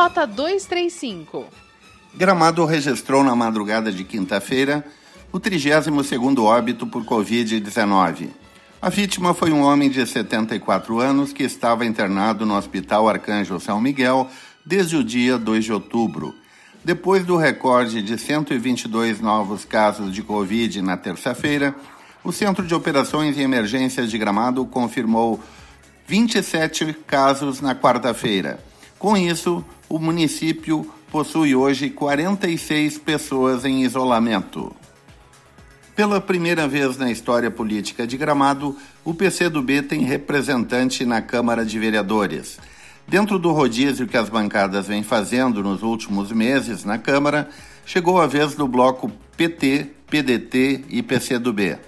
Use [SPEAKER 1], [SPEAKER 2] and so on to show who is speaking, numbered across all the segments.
[SPEAKER 1] Rota 235.
[SPEAKER 2] Gramado registrou na madrugada de quinta-feira o 32º óbito por Covid-19. A vítima foi um homem de 74 anos que estava internado no Hospital Arcanjo São Miguel desde o dia 2 de outubro. Depois do recorde de 122 novos casos de Covid na terça-feira, o Centro de Operações e Emergências de Gramado confirmou 27 casos na quarta-feira. Com isso, o município possui hoje 46 pessoas em isolamento. Pela primeira vez na história política de Gramado, o PCdoB tem representante na Câmara de Vereadores. Dentro do rodízio que as bancadas vêm fazendo nos últimos meses na Câmara, chegou a vez do bloco PT, PDT e PCdoB.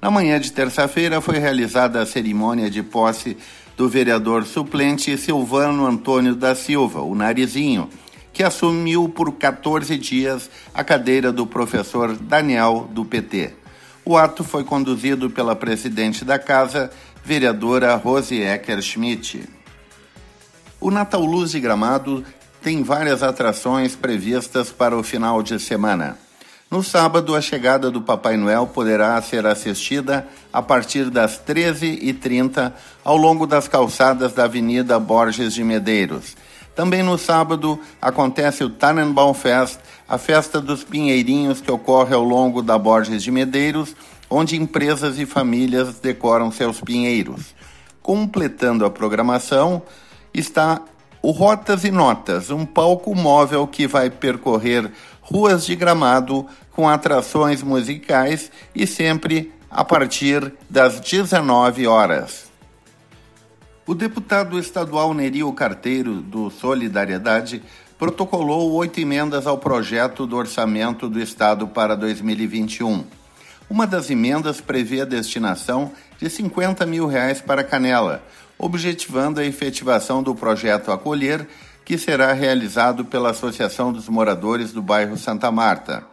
[SPEAKER 2] Na manhã de terça-feira foi realizada a cerimônia de posse do vereador suplente Silvano Antônio da Silva, o Narizinho, que assumiu por 14 dias a cadeira do professor Daniel do PT. O ato foi conduzido pela presidente da casa, vereadora Rose Ecker Schmidt. O Natal Luz de Gramado tem várias atrações previstas para o final de semana. No sábado, a chegada do Papai Noel poderá ser assistida a partir das 13h30 ao longo das calçadas da Avenida Borges de Medeiros também no sábado acontece o Tannenbaum Fest, a festa dos pinheirinhos que ocorre ao longo da Borges de Medeiros, onde empresas e famílias decoram seus pinheiros. Completando a programação está o Rotas e Notas, um palco móvel que vai percorrer ruas de gramado com atrações musicais e sempre a partir das 19 horas. O deputado estadual Nerio Carteiro, do Solidariedade, protocolou oito emendas ao projeto do orçamento do Estado para 2021. Uma das emendas prevê a destinação de 50 mil reais para Canela, objetivando a efetivação do projeto Acolher, que será realizado pela Associação dos Moradores do bairro Santa Marta.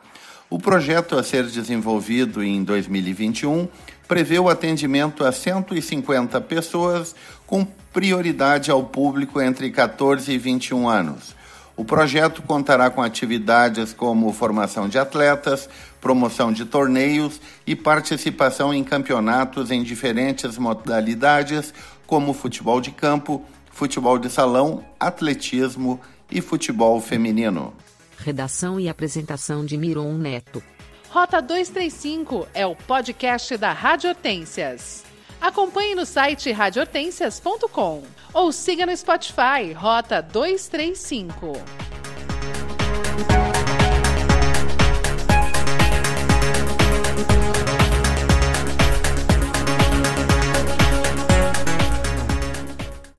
[SPEAKER 2] O projeto a ser desenvolvido em 2021 prevê o atendimento a 150 pessoas, com prioridade ao público entre 14 e 21 anos. O projeto contará com atividades como formação de atletas, promoção de torneios e participação em campeonatos em diferentes modalidades, como futebol de campo, futebol de salão, atletismo e futebol feminino.
[SPEAKER 3] Redação e apresentação de Miron Neto.
[SPEAKER 1] Rota 235 é o podcast da Rádio Hortências. Acompanhe no site radiohortências.com ou siga no Spotify Rota 235.